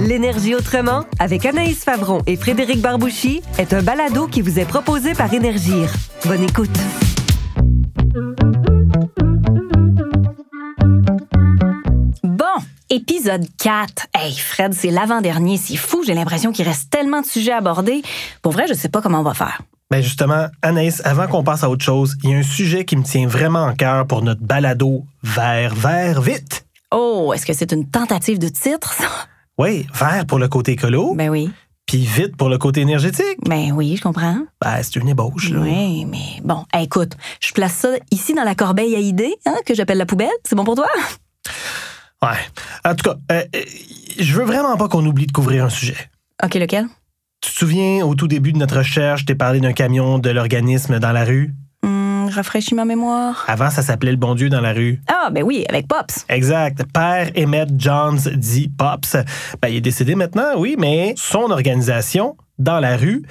L'énergie autrement, avec Anaïs Favron et Frédéric Barbouchi, est un balado qui vous est proposé par Énergir. Bonne écoute. Bon, épisode 4. Hey, Fred, c'est l'avant-dernier. C'est fou, j'ai l'impression qu'il reste tellement de sujets à aborder. Pour vrai, je sais pas comment on va faire. Ben justement, Anaïs, avant qu'on passe à autre chose, il y a un sujet qui me tient vraiment en cœur pour notre balado Vert, vert, vite. Oh, est-ce que c'est une tentative de titre, ça? Oui, vert pour le côté écolo, Ben oui. puis vite pour le côté énergétique. Ben oui, je comprends. Ben, c'est une ébauche, là. Oui, mais bon, écoute, je place ça ici dans la corbeille à idées, hein, que j'appelle la poubelle. C'est bon pour toi? Ouais. En tout cas, euh, euh, je veux vraiment pas qu'on oublie de couvrir un sujet. OK, lequel? Tu te souviens, au tout début de notre recherche, t'ai parlé d'un camion de l'organisme dans la rue? Rafraîchis ma mémoire. Avant, ça s'appelait le bon Dieu dans la rue. Ah, ben oui, avec Pops. Exact. Père Emmett Johns dit Pops. Ben, il est décédé maintenant, oui, mais son organisation, dans la rue,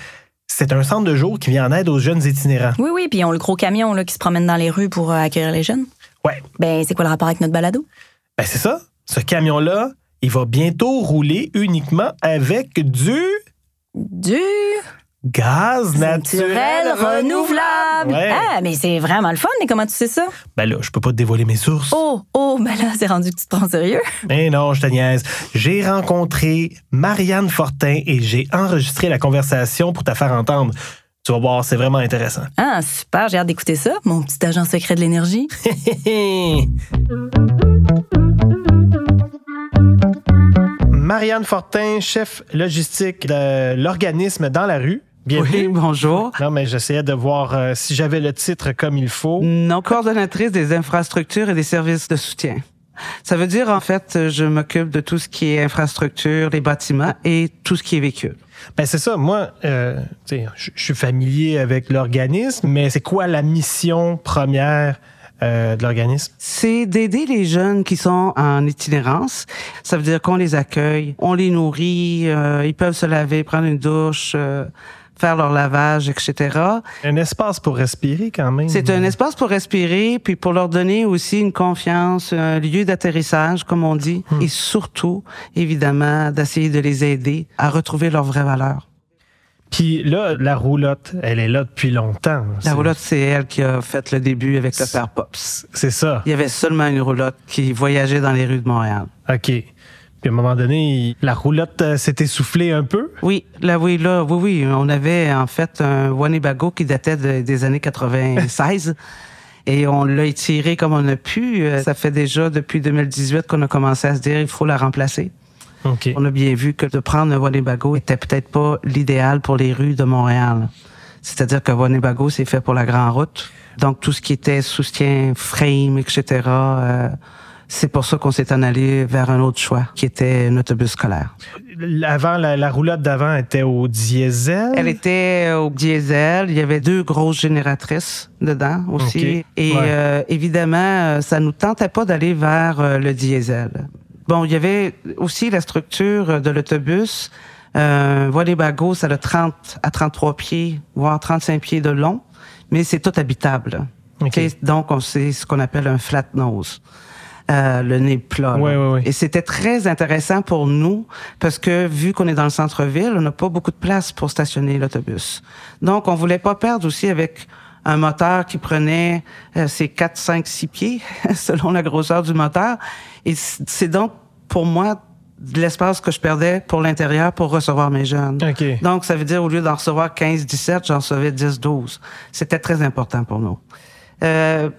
c'est un centre de jour qui vient en aide aux jeunes itinérants. Oui, oui, puis ils ont le gros camion là, qui se promène dans les rues pour euh, accueillir les jeunes. Ouais. Ben, c'est quoi le rapport avec notre balado? Ben, c'est ça. Ce camion-là, il va bientôt rouler uniquement avec du Du gaz naturel, renouvelable. Ouais. Ah, mais c'est vraiment le fun, mais comment tu sais ça? Ben là, je peux pas te dévoiler mes sources. Oh, oh, ben là, c'est rendu que tu te prends sérieux. Mais non, je te niaise. J'ai rencontré Marianne Fortin et j'ai enregistré la conversation pour te faire entendre. Tu vas voir, c'est vraiment intéressant. Ah, super, j'ai hâte d'écouter ça, mon petit agent secret de l'énergie. Marianne Fortin, chef logistique de l'organisme dans la rue. Bienvenue. Oui, bonjour. Non, mais j'essayais de voir euh, si j'avais le titre comme il faut. Non, coordonnatrice des infrastructures et des services de soutien. Ça veut dire, en fait, je m'occupe de tout ce qui est infrastructure, les bâtiments et tout ce qui est véhicule. Ben c'est ça. Moi, euh, je suis familier avec l'organisme, mais c'est quoi la mission première euh, de l'organisme? C'est d'aider les jeunes qui sont en itinérance. Ça veut dire qu'on les accueille, on les nourrit, euh, ils peuvent se laver, prendre une douche, euh, faire leur lavage, etc. Un espace pour respirer quand même. C'est un espace pour respirer, puis pour leur donner aussi une confiance, un lieu d'atterrissage, comme on dit, et surtout, évidemment, d'essayer de les aider à retrouver leur vraie valeur. Puis là, la roulotte, elle est là depuis longtemps. La roulotte, c'est elle qui a fait le début avec le père Pops. C'est ça. Il y avait seulement une roulotte qui voyageait dans les rues de Montréal. OK. Puis à un moment donné, la roulotte euh, s'est essoufflée un peu. Oui, là, oui, là, oui, oui. On avait en fait un Winnebago qui datait de- des années 96. Et on l'a étiré comme on a pu. Euh, Ça fait déjà depuis 2018 qu'on a commencé à se dire il faut la remplacer. OK. On a bien vu que de prendre un Winnebago était peut-être pas l'idéal pour les rues de Montréal. C'est-à-dire que Winnebago, c'est fait pour la grande route. Donc, tout ce qui était soutien, frame, etc., euh, c'est pour ça qu'on s'est en allé vers un autre choix, qui était un autobus scolaire. Avant, la, la roulotte d'avant était au diesel? Elle était au diesel. Il y avait deux grosses génératrices dedans aussi. Et Ouais. euh, évidemment, euh, ça nous tentait pas d'aller vers euh, le diesel. Bon, il y avait aussi la structure de l'autobus. Euh, Winnebago, ça a 30 à 33 pieds, voire 35 pieds de long, mais c'est tout habitable. Ok. Tu sais, Donc, on c'est ce qu'on appelle un flat nose. Euh, le nez plat. Ouais, ouais, ouais. Et c'était très intéressant pour nous parce que vu qu'on est dans le centre-ville, on n'a pas beaucoup de place pour stationner l'autobus. Donc, on voulait pas perdre aussi avec un moteur qui prenait euh, ses 4, 5, 6 pieds selon la grosseur du moteur. Et c'est donc pour moi de l'espace que je perdais pour l'intérieur pour recevoir mes jeunes. OK. Donc, ça veut dire, au lieu d'en recevoir 15, 17, j'en recevais 10, 12. C'était très important pour nous. Euh,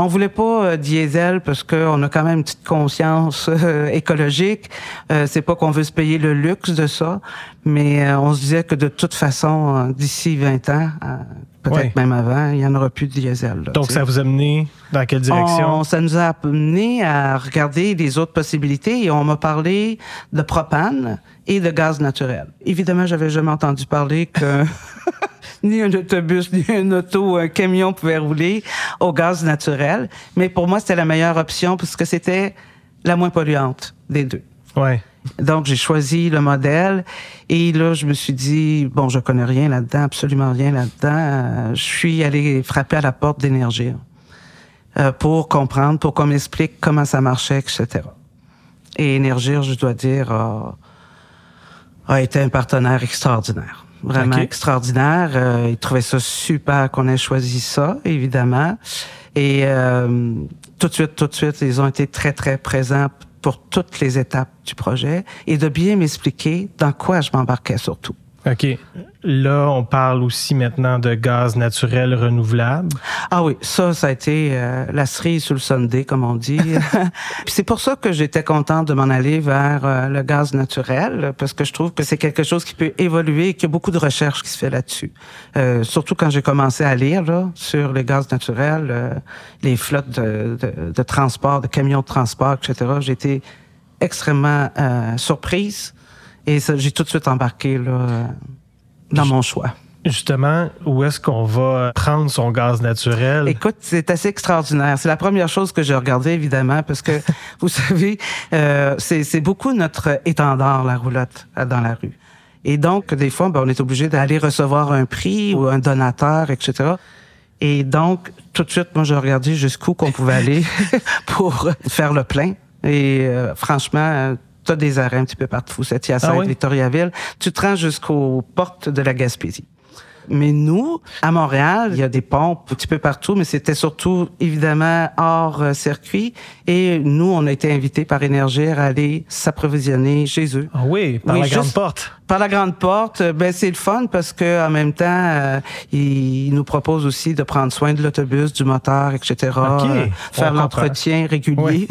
on voulait pas euh, diesel parce qu'on a quand même une petite conscience euh, écologique. Euh, c'est pas qu'on veut se payer le luxe de ça, mais euh, on se disait que de toute façon, d'ici 20 ans, euh, peut-être Ouais. même avant, il y en aura plus de diesel. là, Donc, ça vous a mené dans quelle direction? On- ça nous a amené à regarder les autres possibilités et on m'a parlé de propane et de gaz naturel. Évidemment, j'avais jamais entendu parler que ni un autobus, ni un auto, un camion pouvait rouler au gaz naturel. Mais pour moi, c'était la meilleure option parce que c'était la moins polluante des deux. Ouais. Donc, j'ai choisi le modèle et là, je me suis dit, bon, je connais rien là-dedans, absolument rien là-dedans. Euh, je suis allé frapper à la porte d'énergie euh, pour comprendre, pour qu'on m'explique comment ça marchait, etc. Et Énergir, je dois dire, a, a été un partenaire extraordinaire. Vraiment extraordinaire. Euh, ils trouvaient ça super qu'on ait choisi ça, évidemment. Et euh, tout de suite, tout de suite, ils ont été très, très présents pour toutes les étapes du projet et de bien m'expliquer dans quoi je m'embarquais surtout. OK. Là, on parle aussi maintenant de gaz naturel renouvelable. Ah oui, ça, ça a été euh, la cerise sur le sundae, comme on dit. Puis c'est pour ça que j'étais contente de m'en aller vers euh, le gaz naturel, parce que je trouve que c'est quelque chose qui peut évoluer et qu'il y a beaucoup de recherche qui se fait là-dessus. Euh, surtout quand j'ai commencé à lire là, sur le gaz naturel, euh, les flottes de, de, de transport, de camions de transport, etc. J'ai été extrêmement euh, surprise et j'ai tout de suite embarqué là, euh, dans mon choix. Justement, où est-ce qu'on va prendre son gaz naturel? Écoute, c'est assez extraordinaire. C'est la première chose que j'ai regardée, évidemment, parce que, vous savez, euh, c'est c'est beaucoup notre étendard, la roulotte, euh, dans la rue. Et donc, des fois, ben, on est obligé d'aller recevoir un prix ou un donateur, etc. Et donc, tout de suite, moi, j'ai regardé jusqu'où qu'on pouvait aller pour faire le plein. Et euh, franchement, tu as des arrêts un petit peu partout. C'est Hyacinthe, Ah oui? Victoriaville. Tu te rends jusqu'aux portes de la Gaspésie. Mais nous, à Montréal, il y a des pompes un petit peu partout, mais c'était surtout évidemment hors euh, circuit. Et nous, on a été invités par Énergir à aller s'approvisionner chez eux. Ah oui, par Oui, la grande porte. Par la grande porte, euh, ben c'est le fun parce que en même temps, euh, ils nous proposent aussi de prendre soin de l'autobus, du moteur, etc. OK, euh, on faire l'entretien régulier.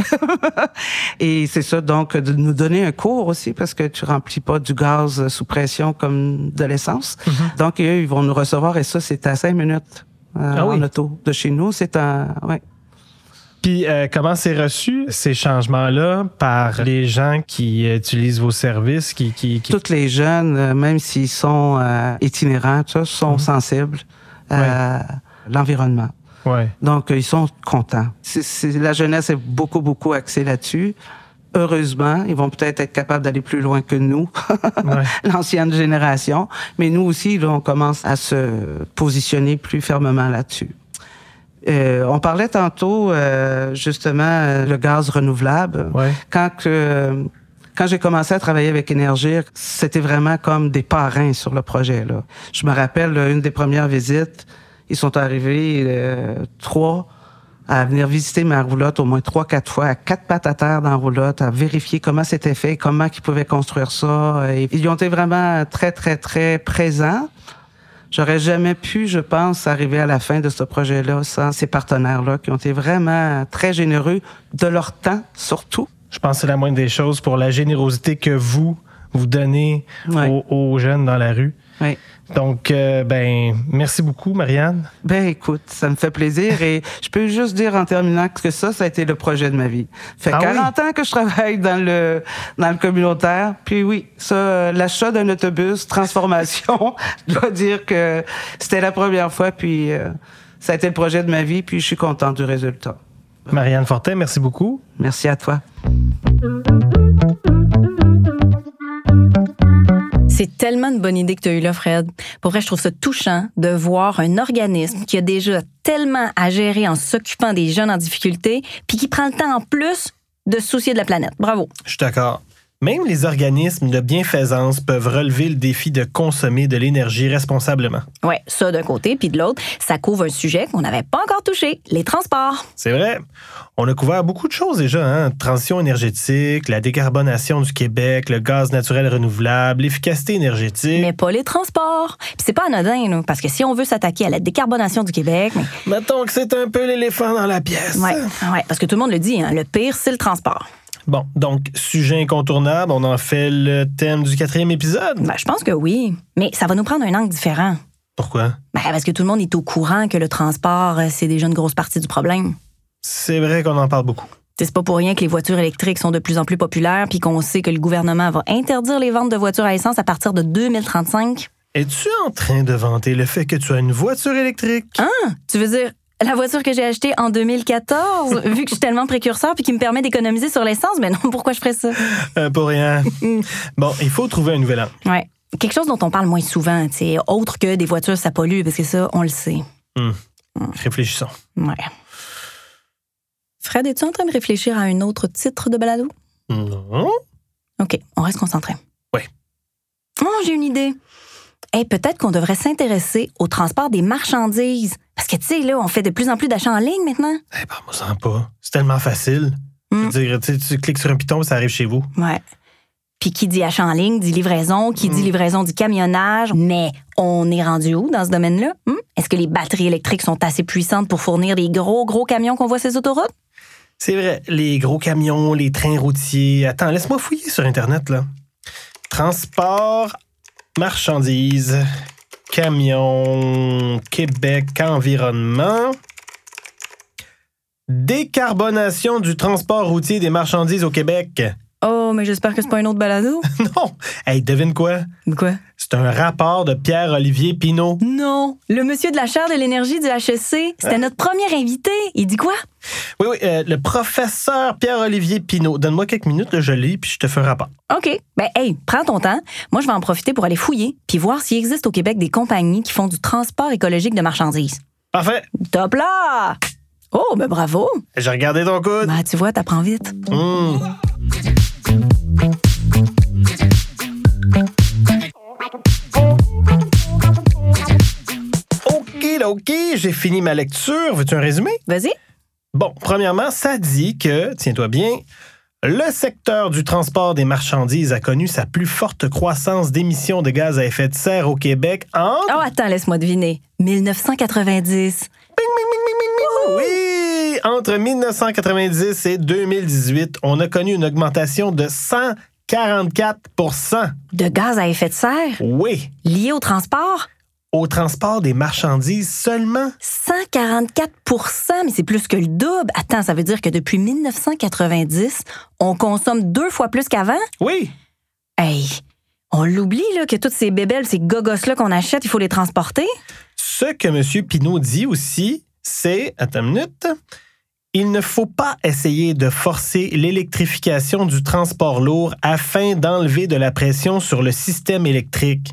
Et c'est ça, donc de nous donner un cours aussi parce que tu remplis pas du gaz sous pression comme de l'essence. Mm-hmm. Donc eux, ils vont nous recevoir et ça, c'est à cinq minutes euh, Ah oui. en auto de chez nous. C'est un, ouais. Puis euh, comment c'est reçu ces changements-là par les gens qui utilisent vos services, qui, qui, qui- Toutes les jeunes, euh, même s'ils sont euh, itinérants, tout ça, sont sensibles à l'environnement. Ouais. Donc, ils sont contents. C'est- c'est- la jeunesse est beaucoup, beaucoup axée là-dessus. Heureusement, ils vont peut-être être capables d'aller plus loin que nous, Ouais. l'ancienne génération. Mais nous aussi, là, on commence à se positionner plus fermement là-dessus. Euh, on parlait tantôt, euh, justement, le gaz renouvelable. Ouais. Quand que, quand j'ai commencé à travailler avec Énergir, c'était vraiment comme des parrains sur le projet. Là. Je me rappelle là, une des premières visites, ils sont arrivés euh, trois à venir visiter ma roulotte au moins trois, quatre fois, à quatre pattes à terre dans la roulotte, à vérifier comment c'était fait, comment ils pouvaient construire ça. Et ils ont été vraiment très, très, très présents. J'aurais jamais pu, je pense, arriver à la fin de ce projet-là sans ces partenaires-là qui ont été vraiment très généreux de leur temps, surtout. Je pense que c'est la moindre des choses pour la générosité que vous, vous donnez Ouais. aux, aux jeunes dans la rue. Oui. Donc, euh, ben, merci beaucoup, Marianne. Ben écoute, ça me fait plaisir et je peux juste dire en terminant que ça, ça a été le projet de ma vie. Fait Ah oui? 40 ans que je travaille dans le dans le communautaire. Puis oui, ça, l'achat d'un autobus, transformation, je dois dire que c'était la première fois. Puis euh, ça a été le projet de ma vie. Puis je suis content du résultat. Marianne Fortin, merci beaucoup. Merci à toi. Tellement une bonne idée que tu as eue là, Fred. Pour vrai, je trouve ça touchant de voir un organisme qui a déjà tellement à gérer en s'occupant des jeunes en difficulté, puis qui prend le temps en plus de se soucier de la planète. Bravo. Je suis d'accord. Même les organismes de bienfaisance peuvent relever le défi de consommer de l'énergie responsablement. Ouais, ça d'un côté, puis de l'autre, ça couvre un sujet qu'on n'avait pas encore touché, les transports. C'est vrai. On a couvert beaucoup de choses déjà. Hein? Transition énergétique, la décarbonation du Québec, le gaz naturel renouvelable, l'efficacité énergétique. Mais pas les transports. Puis c'est pas anodin, là, parce que si on veut s'attaquer à la décarbonation du Québec, mais- Mettons que c'est un peu l'éléphant dans la pièce. ouais, ouais, parce que tout le monde le dit, hein, le pire, c'est le transport. Bon, donc, sujet incontournable, on en fait le thème du quatrième épisode. Ben, je pense que oui, mais ça va nous prendre un angle différent. Pourquoi? Ben, parce que tout le monde est au courant que le transport, euh, c'est déjà une grosse partie du problème. C'est vrai qu'on en parle beaucoup. C'est pas pour rien que les voitures électriques sont de plus en plus populaires, puis qu'on sait que le gouvernement va interdire les ventes de voitures à essence à partir de 2035. Es-tu en train de vanter le fait que tu as une voiture électrique? Ah, tu veux dire la voiture que j'ai achetée en 2014, vu que je suis tellement précurseur puis qui me permet d'économiser sur l'essence, mais non, pourquoi je ferais ça? Euh, pour rien. bon, il faut trouver un nouvel angle. Ouais. Quelque chose dont on parle moins souvent, sais, autre que des voitures, ça pollue, parce que ça, on le sait. Réfléchissons. Ouais. Fred, es-tu en train de réfléchir à un autre titre de balado? Non. OK, on reste concentré. Oui. Oh, j'ai une idée. Hey, peut-être qu'on devrait s'intéresser au transport des marchandises. Parce que, tu sais, là, on fait de plus en plus d'achats en ligne maintenant. Eh ben, moi, sens pas. C'est tellement facile. Je veux Mm. dire, tu, cliques sur un piton, ça arrive chez vous. Ouais. Puis qui dit achat en ligne dit livraison, qui Mm. dit livraison dit camionnage. Mais on est rendu où dans ce domaine-là? Hmm? Est-ce que les batteries électriques sont assez puissantes pour fournir les gros, gros camions qu'on voit sur les autoroutes? C'est vrai, les gros camions, les trains routiers. Attends, laisse-moi fouiller sur Internet, là. Transport, marchandises, camions, Québec, environnement. Décarbonation du transport routier des marchandises au Québec. Oh, mais j'espère que c'est pas un autre balado. Non! Hey, devine quoi? Quoi? C'est un rapport de Pierre-Olivier Pinault. Non! Le monsieur de la chaire de l'énergie du HEC, c'était notre premier invité. Il dit quoi? Oui, oui, euh, le professeur Pierre-Olivier Pinault. Donne-moi quelques minutes, là, je lis, puis je te fais un rapport. OK. Ben, hey, prends ton temps. Moi, je vais en profiter pour aller fouiller puis voir s'il existe au Québec des compagnies qui font du transport écologique de marchandises. Parfait. Top là! Oh, ben bravo! J'ai regardé ton coude. Ben, tu vois, t'apprends vite. Hum. Là, OK, j'ai fini ma lecture. Veux-tu un résumé? Vas-y. Bon, premièrement, ça dit que, tiens-toi bien, le secteur du transport des marchandises a connu sa plus forte croissance d'émissions de gaz à effet de serre au Québec en... Oh, attends, laisse-moi deviner. 1990. Oui! Entre 1990 et 2018, on a connu une augmentation de 144% De gaz à effet de serre? Oui! Lié au transport? Au transport des marchandises seulement? 144% mais c'est plus que le double. Attends, ça veut dire que depuis 1990, on consomme deux fois plus qu'avant? Oui! Hey, on l'oublie, là, que toutes ces bébelles, ces gogos-là qu'on achète, il faut les transporter? Ce que M. Pinault dit aussi, c'est, attends une minute, il ne faut pas essayer de forcer l'électrification du transport lourd afin d'enlever de la pression sur le système électrique.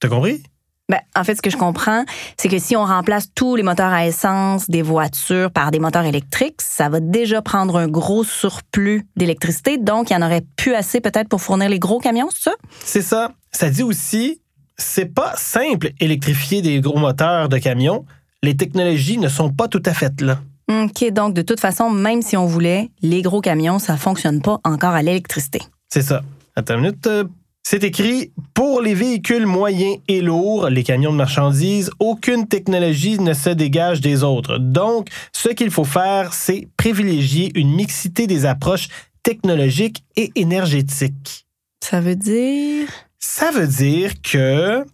T'as compris? Ben, en fait, ce que je comprends, c'est que si on remplace tous les moteurs à essence des voitures par des moteurs électriques, ça va déjà prendre un gros surplus d'électricité. Donc, il y en aurait plus assez peut-être pour fournir les gros camions, c'est ça? C'est ça. Ça dit aussi, c'est pas simple électrifier des gros moteurs de camions. Les technologies ne sont pas tout à fait là. OK, donc de toute façon, même si on voulait, les gros camions, ça fonctionne pas encore à l'électricité. C'est ça. Attends une minute. C'est écrit pour les véhicules moyens et lourds, les camions de marchandises, aucune technologie ne se dégage des autres. Donc, ce qu'il faut faire, c'est privilégier une mixité des approches technologiques et énergétiques. Ça veut dire... Ça veut dire que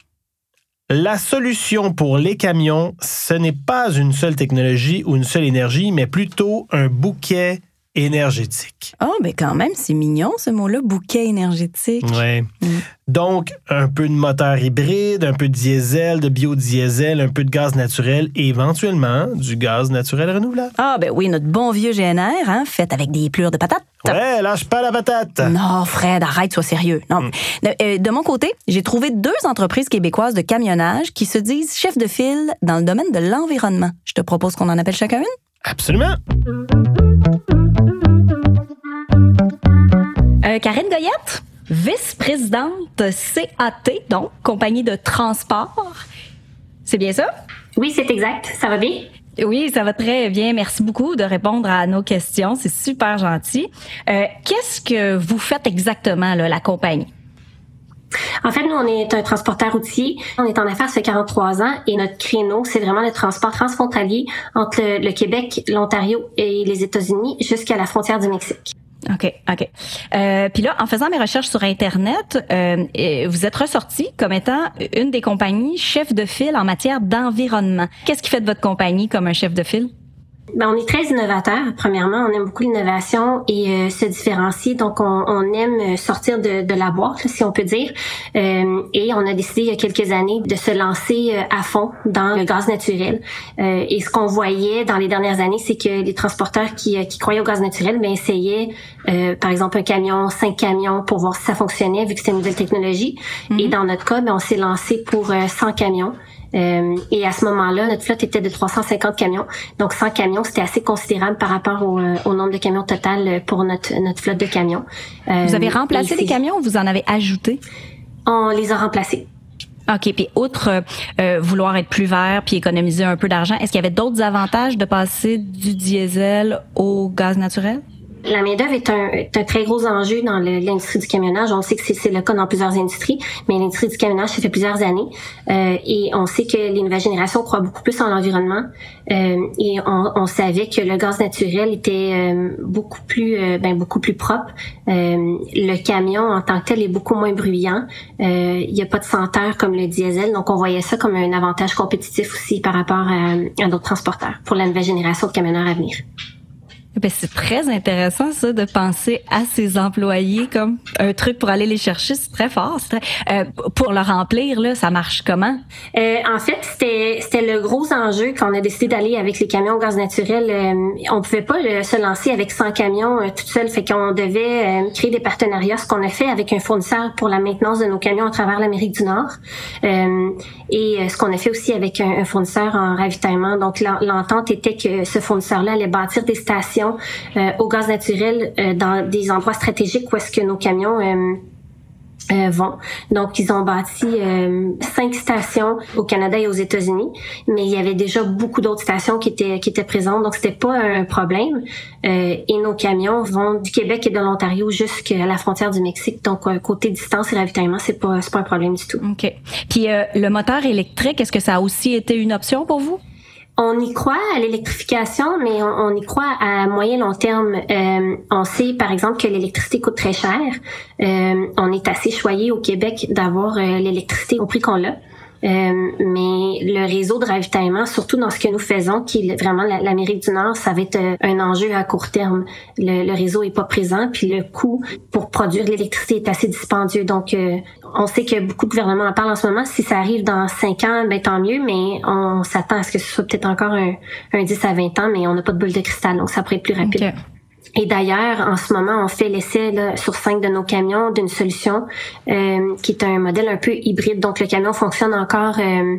la solution pour les camions, ce n'est pas une seule technologie ou une seule énergie, mais plutôt un bouquet énergétique. Oh, ben quand même, c'est mignon ce mot-là, bouquet énergétique. Ouais. Mm. Donc, un peu de moteur hybride, un peu de diesel, de biodiesel, un peu de gaz naturel et éventuellement du gaz naturel renouvelable. Ah, ben oui, notre bon vieux GNR, hein, fait avec des plures de patates. Ouais, lâche pas la patate. Non, Fred, arrête, sois sérieux. Non. De, euh, de mon côté, j'ai trouvé deux entreprises québécoises de camionnage qui se disent chefs de file dans le domaine de l'environnement. Je te propose qu'on en appelle chacun une? Absolument. Karine Goyette, vice-présidente CAT, donc compagnie de transport. C'est bien ça? Oui, c'est exact. Ça va bien? Oui, ça va très bien. Merci beaucoup de répondre à nos questions. C'est super gentil. Euh, Qu'est-ce que vous faites exactement, là, la compagnie? En fait, nous, on est un transporteur routier. On est en affaires, ça fait 43 ans et notre créneau, c'est vraiment le transport transfrontalier entre le, le Québec, l'Ontario et les États-Unis jusqu'à la frontière du Mexique. OK, OK. Euh, Puis là, en faisant mes recherches sur Internet, euh, vous êtes ressorti comme étant une des compagnies chef de file en matière d'environnement. Qu'est-ce qui fait de votre compagnie comme un chef de file? Ben, on est très innovateur. Premièrement, on aime beaucoup l'innovation et euh, se différencier. Donc, on, on aime sortir de, de la boîte, si on peut dire. Euh, et on a décidé il y a quelques années de se lancer euh, à fond dans le gaz naturel. Euh, et ce qu'on voyait dans les dernières années, c'est que les transporteurs qui, euh, qui croyaient au gaz naturel, ben, essayaient, euh, par exemple, un camion, cinq camions pour voir si ça fonctionnait, vu que c'est une nouvelle technologie. Et dans notre cas, ben, on s'est lancé pour euh, 100 camions. Et à ce moment-là, notre flotte était de 350 camions. Donc 100 camions, c'était assez considérable par rapport au, au, nombre de camions total pour notre, notre flotte de camions. vous avez remplacé les camions ou vous en avez ajouté? On les a remplacés. OK. Puis, outre euh, vouloir être plus vert puis économiser un peu d'argent, est-ce qu'il y avait d'autres avantages de passer du diesel au gaz naturel? La main-d'œuvre est un, est un, très gros enjeu dans l'industrie du camionnage. On sait que c'est le cas dans plusieurs industries, mais l'industrie du camionnage, ça fait plusieurs années. Euh, et on sait que les nouvelles générations croient beaucoup plus en l'environnement. Euh, et on, on, savait que le gaz naturel était euh, beaucoup plus euh, ben, beaucoup plus propre. Euh, le camion en tant que tel est beaucoup moins bruyant. Il n'y a pas de senteur comme le diesel. Donc, on voyait ça comme un avantage compétitif aussi par rapport à, à d'autres transporteurs pour la nouvelle génération de camionneurs à venir. Ben, c'est très intéressant ça de penser à ses employés comme un truc pour aller les chercher, c'est très fort. Euh, pour le remplir là, ça marche comment? Euh, En fait, c'était le gros enjeu quand on a décidé d'aller avec les camions gaz naturel. Euh, on pouvait pas se lancer avec 100 camions euh, toute seule, fait qu'on devait créer des partenariats, ce qu'on a fait avec un fournisseur pour la maintenance de nos camions à travers l'Amérique du Nord, et ce qu'on a fait aussi avec un fournisseur en ravitaillement. Donc l'entente était que ce fournisseur-là allait bâtir des stations euh, au gaz naturel euh, dans des endroits stratégiques où est-ce que nos camions euh, vont. Donc, ils ont bâti cinq stations au Canada et aux États-Unis, mais il y avait déjà beaucoup d'autres stations qui étaient qui étaient présentes, donc c'était pas un problème. et nos camions vont du Québec et de l'Ontario jusqu'à la frontière du Mexique. Donc, côté distance et ravitaillement, c'est pas c'est pas un problème du tout. Ok. Puis le moteur électrique, est-ce que ça a aussi été une option pour vous? On y croit à l'électrification, mais on, y croit à moyen long terme. Euh, on sait, par exemple, que l'électricité coûte très cher. Euh, on est assez choyé au Québec d'avoir euh, l'électricité au prix qu'on l'a. Euh, mais le réseau de ravitaillement, surtout dans ce que nous faisons, qui est vraiment l'Amérique du Nord, ça va être euh, un enjeu à court terme. Le, réseau est pas présent, puis le coût pour produire l'électricité est assez dispendieux. Donc, euh, on sait que beaucoup de gouvernements en parlent en ce moment. Si ça arrive dans cinq ans, ben tant mieux, mais on s'attend à ce que ce soit peut-être encore un, un 10 à 20 ans, mais on n'a pas de boule de cristal, donc ça pourrait être plus rapide. Et d'ailleurs, en ce moment, on fait l'essai sur cinq de nos camions d'une solution euh, qui est un modèle un peu hybride. Donc, le camion fonctionne encore euh,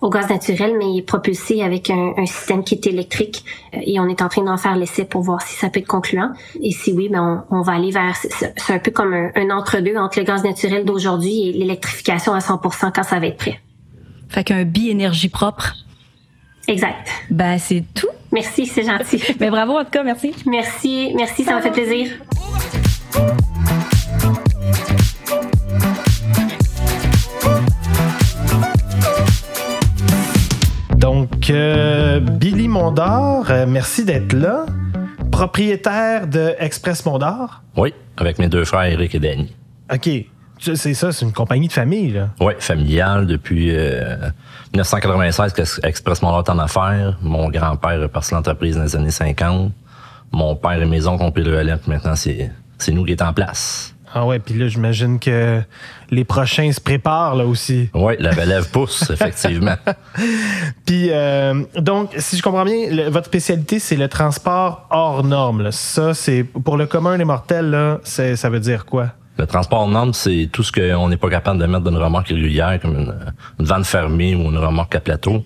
au gaz naturel, mais il est propulsé avec un, un système qui est électrique. Euh, et on est en train d'en faire l'essai pour voir si ça peut être concluant. Et si oui, ben on, on va aller vers... C'est un peu comme un, un entre-deux entre le gaz naturel d'aujourd'hui et l'électrification à 100% quand ça va être prêt. Fait qu'un bi-énergie propre. Exact. Ben, c'est tout. Merci, c'est gentil. Mais bravo en tout cas, merci. Merci, merci, ça m'a fait plaisir. Donc, euh, Billy Mondor, euh, merci d'être là. Propriétaire de Express Mondor. Oui, avec mes deux frères, Eric et Danny. OK. C'est ça, c'est une compagnie de famille, là. Oui, familiale depuis euh, 1996 qu'Express Mondor est en affaires. Mon grand-père est parti l'entreprise dans les années 50. Mon père et mes oncles ont pris le relais, maintenant c'est nous qui est en place. Ah ouais, puis là, j'imagine que les prochains se préparent là aussi. Oui, la relève pousse, effectivement. Puis, euh, donc, si je comprends bien, votre spécialité, c'est le transport hors norme. Là. Ça, c'est pour le commun des mortels, là, ça veut dire quoi? Le transport norme, c'est tout ce qu'on n'est pas capable de mettre dans une remorque régulière, comme une, une vente fermée ou une remorque à plateau.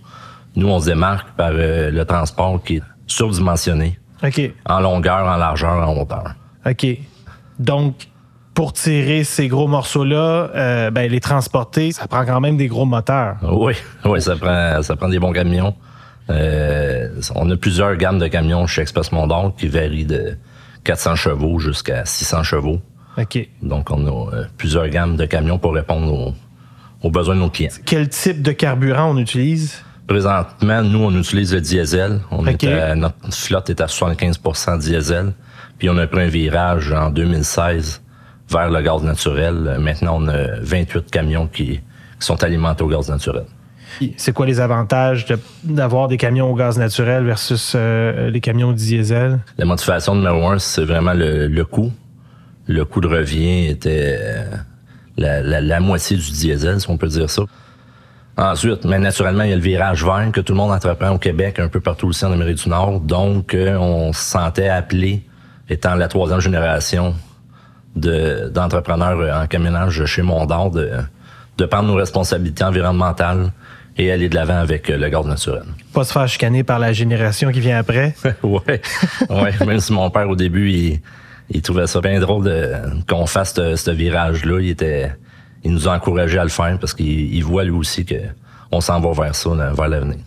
Nous, on se démarque par euh, le transport qui est surdimensionné. OK. En longueur, en largeur, en hauteur. OK. Donc, pour tirer ces gros morceaux-là, euh, ben, les transporter, ça prend quand même des gros moteurs. Oui, oui, ça prend, ça prend des bons camions. Euh, on a plusieurs gammes de camions chez Express Mondor qui varient de 400 chevaux jusqu'à 600 chevaux. OK. Donc, on a euh, plusieurs gammes de camions pour répondre aux, aux, besoins de nos clients. Quel type de carburant on utilise? Présentement, nous, on utilise le diesel. On est à, notre flotte est à 75% diesel. Puis on a pris un virage en 2016 vers le gaz naturel. Maintenant, on a 28 camions qui sont alimentés au gaz naturel. C'est quoi les avantages d'avoir des camions au gaz naturel versus euh, les camions diesel? La motivation numéro un, c'est vraiment le, le coût le coût de revient était euh, la, la, la, moitié du diesel, si on peut dire ça. Ensuite, mais naturellement, il y a le virage vert que tout le monde entreprend au Québec, un peu partout aussi en Amérique du Nord. Donc, euh, on se sentait appelé, étant la troisième génération d'entrepreneurs en camionnage chez Mondor, de, de prendre nos responsabilités environnementales et aller de l'avant avec euh, le gaz naturel. Pas se faire chicaner par la génération qui vient après. ouais, ouais. Même si mon père, au début, il, il trouvait ça bien drôle qu'on fasse ce, virage-là. Il était, il nous a encouragé à le faire parce qu'il il voit lui aussi que on s'en va vers ça, vers l'avenir.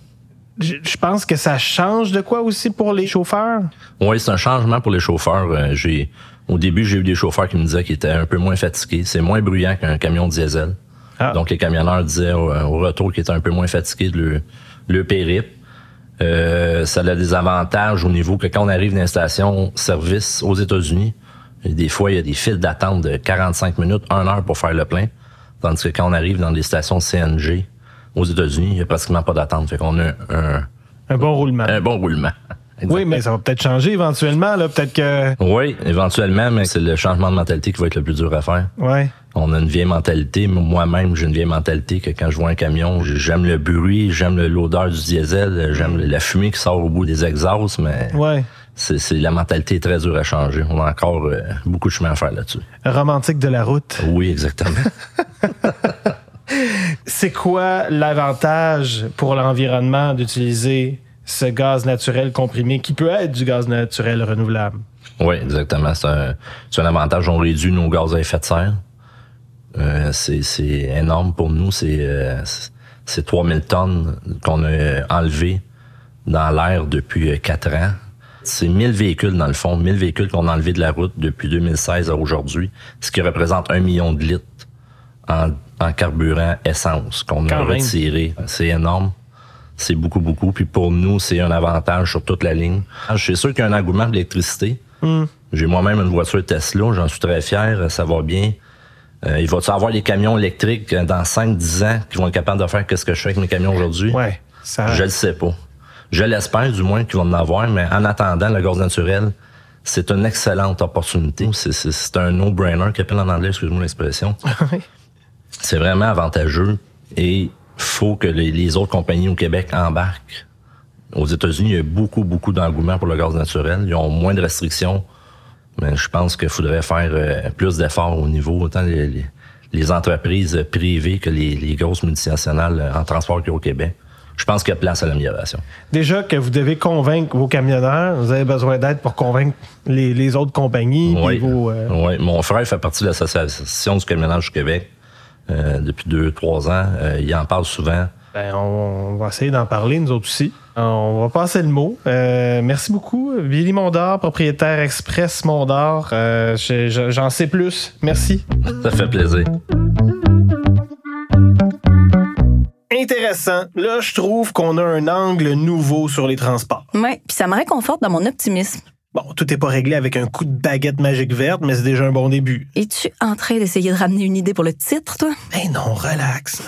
Je je pense que ça change de quoi aussi pour les chauffeurs? Oui, c'est un changement pour les chauffeurs. Euh, J'ai, au début, j'ai eu des chauffeurs qui me disaient qu'ils étaient un peu moins fatigués. C'est moins bruyant qu'un camion diesel. Ah. Donc, les camionneurs disaient au, au retour qu'ils étaient un peu moins fatigués de le, le périple. Euh, ça a des avantages au niveau que quand on arrive dans une station service aux États-Unis, des fois, il y a des files d'attente de 45 minutes, 1 heure pour faire le plein. Tandis que quand on arrive dans des stations CNG aux États-Unis, il n'y a pratiquement pas d'attente. Fait qu'on a un, Un bon roulement. un bon roulement. oui, mais ça va peut-être changer éventuellement. là. Peut-être que. Oui, éventuellement, mais c'est le changement de mentalité qui va être le plus dur à faire. Ouais. On a une vieille mentalité. Moi-même, j'ai une vieille mentalité que quand je vois un camion, j'aime le bruit, j'aime l'odeur du diesel, j'aime la fumée qui sort au bout des exhausts, mais Ouais. c'est la mentalité est très dure à changer. On a encore euh, beaucoup de chemin à faire là-dessus. Romantique de la route. Oui, exactement. C'est quoi l'avantage pour l'environnement d'utiliser ce gaz naturel comprimé qui peut être du gaz naturel renouvelable? oui, exactement. C'est un, c'est un avantage. On réduit nos gaz à effet de serre. Euh, c'est énorme pour nous. C'est euh, c'est- c'est 3000 tonnes qu'on a enlevé dans l'air depuis euh, quatre ans. C'est 1000 véhicules, dans le fond, 1000 véhicules qu'on a enlevés de la route depuis 2016 à aujourd'hui, ce qui représente un million de litres en, en carburant essence qu'on a retiré. C'est énorme. C'est beaucoup, beaucoup. Puis pour nous, c'est un avantage sur toute la ligne. Je suis sûr qu'il y a un engouement de l'électricité. J'ai moi-même une voiture Tesla, j'en suis très fier, ça va bien. Euh, il va-tu avoir des camions électriques euh, dans 5-10 ans qui vont être capables de faire qu'est-ce que je fais avec mes camions aujourd'hui? Ouais. Ça... Je le sais pas. Je l'espère du moins qu'ils vont en avoir, mais en attendant, le gaz naturel, c'est une excellente opportunité. C'est un no-brainer qui appelle en anglais, excuse-moi l'expression. c'est vraiment avantageux et faut que les, les autres compagnies au Québec embarquent. Aux États-Unis, il y a beaucoup, beaucoup d'engouement pour le gaz naturel. Ils ont moins de restrictions, mais je pense qu'il faudrait faire euh, plus d'efforts au niveau, autant les, les- les entreprises privées que les, les grosses multinationales en transport au Québec. Je pense qu'il y a place à l'amélioration. Déjà que vous devez convaincre vos camionneurs, vous avez besoin d'aide pour convaincre les, les autres compagnies. Oui. vos, euh, Oui. Mon frère fait partie de l'association du camionnage du Québec euh, depuis deux, trois ans. Euh, il en parle souvent. ben, on, on va essayer d'en parler, nous autres aussi. On va passer le mot. Euh, merci beaucoup, Billy Mondor, propriétaire Express Mondor. Euh, je- je- J'en sais plus. Merci. Ça fait plaisir. Intéressant. Là, je trouve qu'on a un angle nouveau sur les transports. Ouais, puis ça me réconforte dans mon optimisme. Bon, tout n'est pas réglé avec un coup de baguette magique verte, mais c'est déjà un bon début. Es-tu en train d'essayer de ramener une idée pour le titre, toi? Ben non, relax.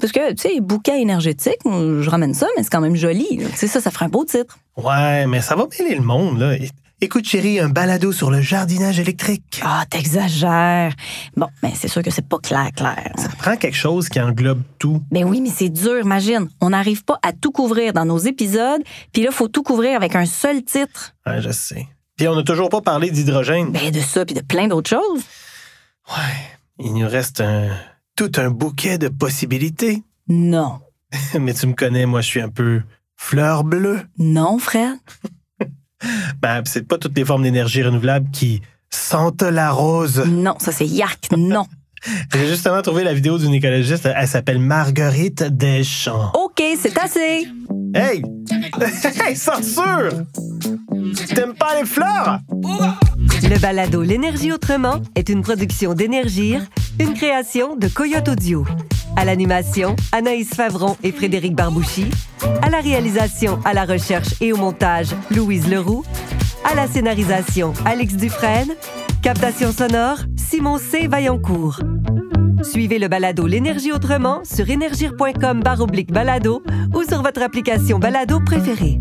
Parce que, tu sais, bouquet énergétique, je ramène ça, mais c'est quand même joli. Tu sais, ça, ça ferait un beau titre. Ouais, mais ça va mêler le monde, là. Écoute, chérie, un balado sur le jardinage électrique. Ah, t'exagères. Bon, mais c'est sûr que c'est pas clair, clair. Prends quelque chose qui englobe tout. Ben oui, mais c'est dur, imagine. On n'arrive pas à tout couvrir dans nos épisodes, puis là, faut tout couvrir avec un seul titre. Ouais, je sais. Puis on n'a toujours pas parlé d'hydrogène. Ben de ça, puis de plein d'autres choses. Ouais, il nous reste un, tout un bouquet de possibilités. Non. Mais tu me connais, moi, je suis un peu fleur bleue. Non, Fred? Ben, c'est pas toutes les formes d'énergie renouvelable qui sentent la rose. Non, ça c'est yak, non. J'ai justement trouvé la vidéo d'une écologiste. Elle s'appelle Marguerite Deschamps. OK, c'est assez. Hey! hey, censure! T'aimes pas les fleurs? Le balado L'énergie autrement est une production d'Énergir, une création de Coyote Audio. À l'animation, Anaïs Favron et Frédéric Barbouchi. À la réalisation, à la recherche et au montage, Louise Leroux. À la scénarisation, Alex Dufresne. Captation sonore, Simon C. Vaillancourt. Suivez le balado L'énergie autrement sur énergir.com baroblique balado ou sur votre application balado préférée.